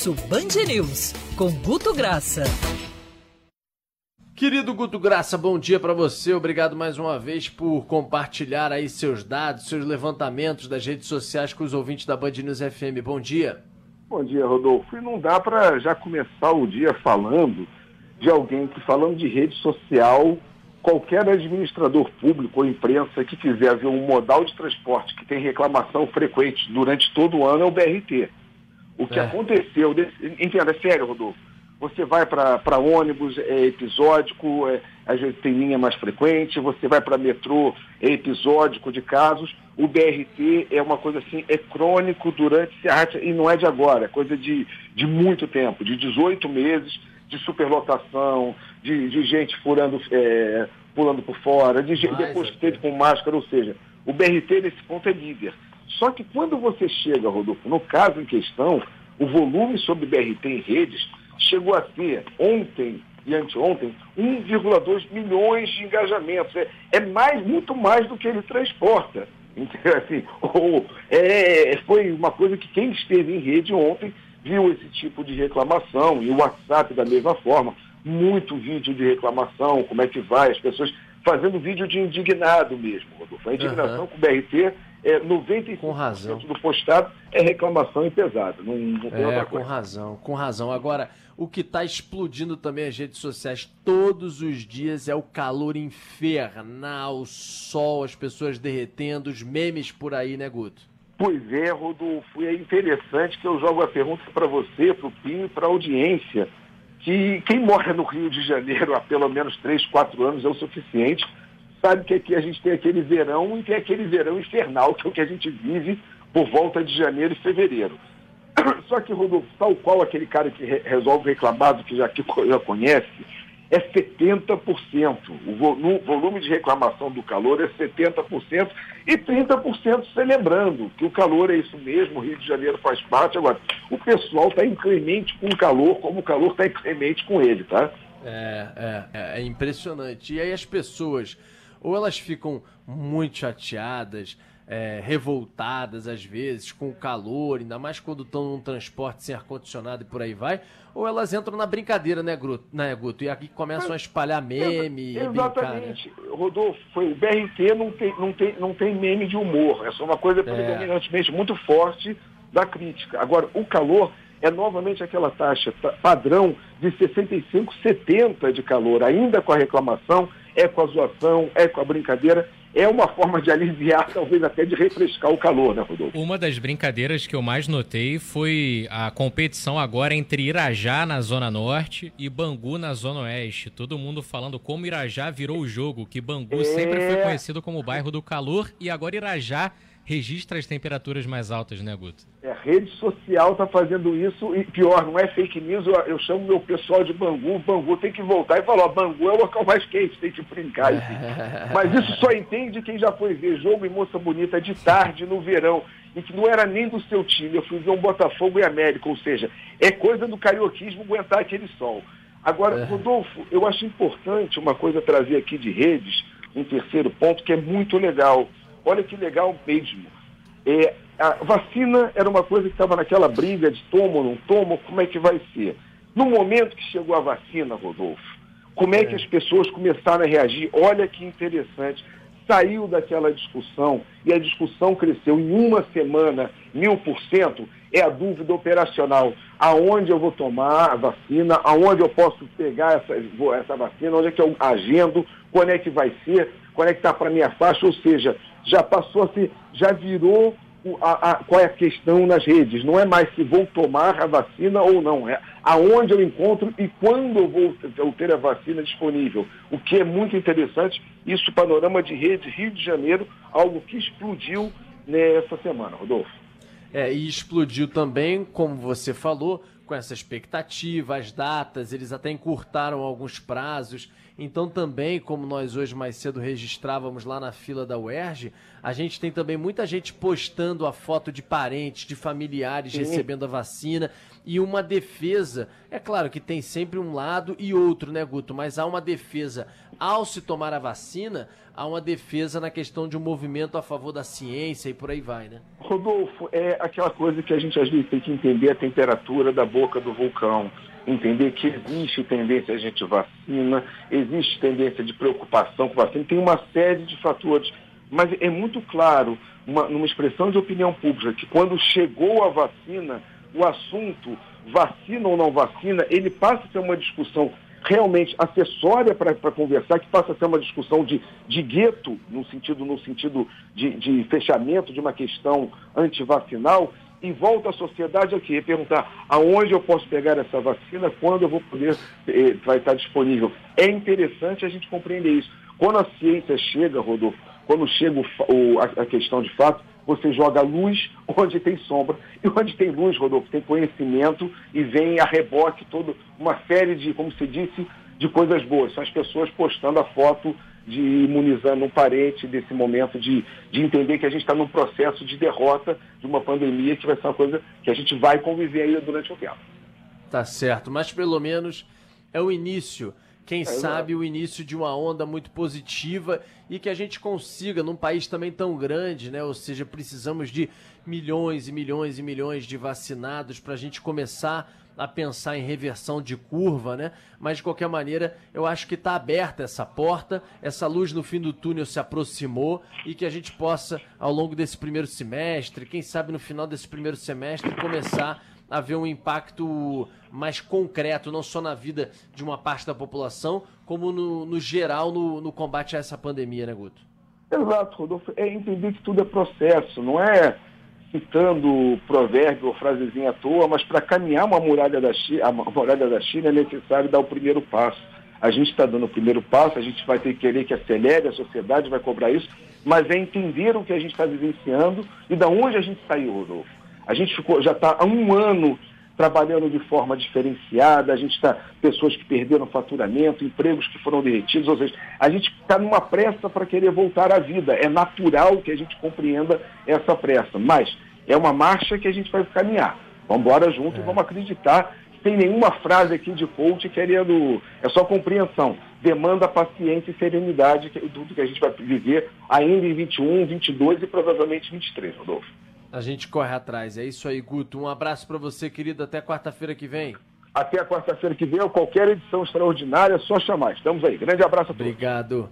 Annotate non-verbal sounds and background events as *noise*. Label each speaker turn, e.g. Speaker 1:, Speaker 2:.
Speaker 1: Almoço Band News, com Guto Graça.
Speaker 2: Querido Guto Graça, bom dia para você. Obrigado mais uma vez por compartilhar aí seus dados, seus levantamentos das redes sociais com os ouvintes da Band News FM. Bom dia.
Speaker 3: Bom dia, Rodolfo. E não dá para já começar o dia falando de alguém que, falando de rede social, qualquer administrador público ou imprensa que quiser ver um modal de transporte que tem reclamação frequente durante todo o ano é o BRT. O que é. aconteceu, entenda, é sério, Rodolfo você vai para ônibus, é episódico, é, às vezes tem linha mais frequente, você vai para metrô, é episódico de casos. O BRT é uma coisa assim, é crônico durante, e não é de agora, é coisa de, de muito tempo, de 18 meses de superlotação, de, de gente furando, é, pulando por fora, de gente depois que teve com máscara, ou seja, o BRT nesse ponto é líder. Só que quando você chega, Rodolfo, no caso em questão, o volume sobre BRT em redes chegou a ter ontem e anteontem 1,2 milhões de engajamentos. É, é, mais, muito mais do que ele transporta. Então, assim, ou, é, foi uma coisa que quem esteve em rede ontem viu esse tipo de reclamação, e o WhatsApp da mesma forma, muito vídeo de reclamação, como é que vai, as pessoas fazendo vídeo de indignado mesmo, Rodolfo. A indignação uhum. com o BRT é, 95%
Speaker 2: com razão.
Speaker 3: do postado é reclamação e pesada. Não, não tem
Speaker 2: é, com razão, com razão. Agora, o que está explodindo também as redes sociais todos os dias é o calor infernal, o sol, as pessoas derretendo, os memes por aí, né, Guto?
Speaker 3: Pois é, Rodolfo, é interessante que eu jogo a pergunta para você, para o Pinho e para a audiência, que quem mora no Rio de Janeiro há pelo menos 3, 4 anos é o suficiente sabe que aqui a gente tem aquele verão e tem aquele verão infernal, que é o que a gente vive por volta de janeiro e fevereiro. *clears throat* Só que, Rodolfo, tal qual aquele cara que re resolve reclamado, que já, que já conhece, é 70%. O vo volume de reclamação do calor é 70% e 30% celebrando que o calor é isso mesmo, o Rio de Janeiro faz parte. Agora, o pessoal está inclemente com o calor, como o calor está inclemente com ele, tá?
Speaker 2: É, é, é, é impressionante. E aí as pessoas ou elas ficam muito chateadas, é, revoltadas às vezes com o calor, ainda mais quando estão num transporte sem ar-condicionado e por aí vai, ou elas entram na brincadeira, né, Guto? Né, Guto? E aqui começam a espalhar meme.
Speaker 3: É, exatamente. Brincar, né? Rodolfo, foi, o BRT não tem, não, tem, não tem meme de humor. É uma coisa é. predominantemente muito forte da crítica. Agora, o calor é novamente aquela taxa padrão de 65, 70 de calor, ainda com a reclamação é com a zoação, é com a brincadeira. É uma forma de aliviar, *laughs* talvez até de refrescar o calor, né, Rodolfo?
Speaker 4: Uma das brincadeiras que eu mais notei foi a competição agora entre Irajá na Zona Norte e Bangu na Zona Oeste. Todo mundo falando como Irajá virou o jogo, que Bangu é... sempre foi conhecido como o bairro do calor e agora Irajá registra as temperaturas mais altas, né, Guto?
Speaker 3: É, a rede social está fazendo isso e pior, não é fake news, eu, eu chamo meu pessoal de Bangu, Bangu tem que voltar e falar, ó, Bangu é o local mais quente, tem que brincar. *laughs* Mas isso só entende quem já foi ver jogo e moça bonita de tarde no verão e que não era nem do seu time, eu fui ver um Botafogo e América, ou seja, é coisa do carioquismo aguentar aquele sol. Agora, é. Rodolfo, eu acho importante uma coisa trazer aqui de redes, um terceiro ponto que é muito legal Olha que legal mesmo. É, a vacina era uma coisa que estava naquela briga de tomo ou não tomo, como é que vai ser? No momento que chegou a vacina, Rodolfo, como é que é. as pessoas começaram a reagir? Olha que interessante. Saiu daquela discussão e a discussão cresceu em uma semana, mil por cento, é a dúvida operacional. Aonde eu vou tomar a vacina, aonde eu posso pegar essa, essa vacina, onde é que eu agendo, quando é que vai ser, quando é que está para minha faixa, ou seja, já passou a ser, já virou a, a, qual é a questão nas redes. Não é mais se vou tomar a vacina ou não, é aonde eu encontro e quando eu vou ter a vacina disponível. O que é muito interessante, isso panorama de rede Rio de Janeiro, algo que explodiu nessa semana, Rodolfo.
Speaker 2: É, e explodiu também, como você falou, com essa expectativa, as datas, eles até encurtaram alguns prazos Então também, como nós hoje mais cedo registrávamos lá na fila da UERJ, a gente tem também muita gente postando a foto de parentes, de familiares Sim. recebendo a vacina e uma defesa. É claro que tem sempre um lado e outro, né, Guto? Mas há uma defesa ao se tomar a vacina, há uma defesa na questão de um movimento a favor da ciência e por aí vai, né?
Speaker 3: Rodolfo, é aquela coisa que a gente às vezes tem que entender a temperatura da boca do vulcão entender que existe tendência a gente vacina, existe tendência de preocupação com vacina, tem uma série de fatores. Mas é muito claro, uma, numa expressão de opinião pública, que quando chegou a vacina, o assunto vacina ou não vacina, ele passa a ser uma discussão realmente acessória para conversar, que passa a ser uma discussão de, de gueto, no sentido, no sentido de, de fechamento de uma questão antivacinal, e volta à sociedade aqui, perguntar aonde eu posso pegar essa vacina, quando eu vou poder, eh, vai estar disponível. É interessante a gente compreender isso. Quando a ciência chega, Rodolfo, quando chega o, o, a, a, questão de fato, você joga luz *laughs* onde tem sombra. E onde tem luz, Rodolfo, tem conhecimento e vem a reboque toda uma série de, como se disse, de coisas boas. São as pessoas postando a foto de imunizando um parente desse momento de, de entender que a gente está num processo de derrota de uma pandemia que vai ser uma coisa que a gente vai conviver ainda durante o tempo.
Speaker 2: Tá certo, mas pelo menos é o início. Quem é, sabe o início de uma onda muito positiva e que a gente consiga, num país também tão grande, né? Ou seja, precisamos de milhões e milhões e milhões de vacinados para a gente começar a pensar em reversão de curva, né? Mas de qualquer maneira, eu acho que está aberta essa porta, essa luz no fim do túnel se aproximou e que a gente possa, ao longo desse primeiro semestre, quem sabe no final desse primeiro semestre, começar a ver um impacto mais concreto, não só na vida de uma parte da população, como no, no geral no, no combate a essa pandemia, né, Guto?
Speaker 3: Exato, Rodolfo. É entender que tudo é processo, não é citando provérbio ou frasezinha à toa, mas para caminhar uma muralha, da China, a muralha da China é necessário dar o primeiro passo. A gente está dando o primeiro passo, a gente vai ter que querer que acelere, a sociedade vai cobrar isso, mas é entender o que a gente está vivenciando e da onde a gente saiu, Rodolfo. A gente ficou, já está há um ano trabalhando de forma diferenciada, a gente está, pessoas que perderam faturamento, empregos que foram derretidos, ou seja, a gente está numa pressa para querer voltar à vida. É natural que a gente compreenda essa pressa, mas é uma marcha que a gente vai caminhar. Vamos embora junto é. e vamos acreditar sem nenhuma frase aqui de coach querendo. É só compreensão. Demanda paciência e serenidade, que é tudo que a gente vai viver ainda em 21, 22 e provavelmente 23, Rodolfo.
Speaker 2: A gente corre atrás. É isso aí, Guto. Um abraço para você, querido. Até quarta-feira que vem.
Speaker 3: Até a quarta-feira que vem, ou qualquer edição extraordinária, é só chamar. Estamos aí. Grande abraço a
Speaker 2: todos. Obrigado.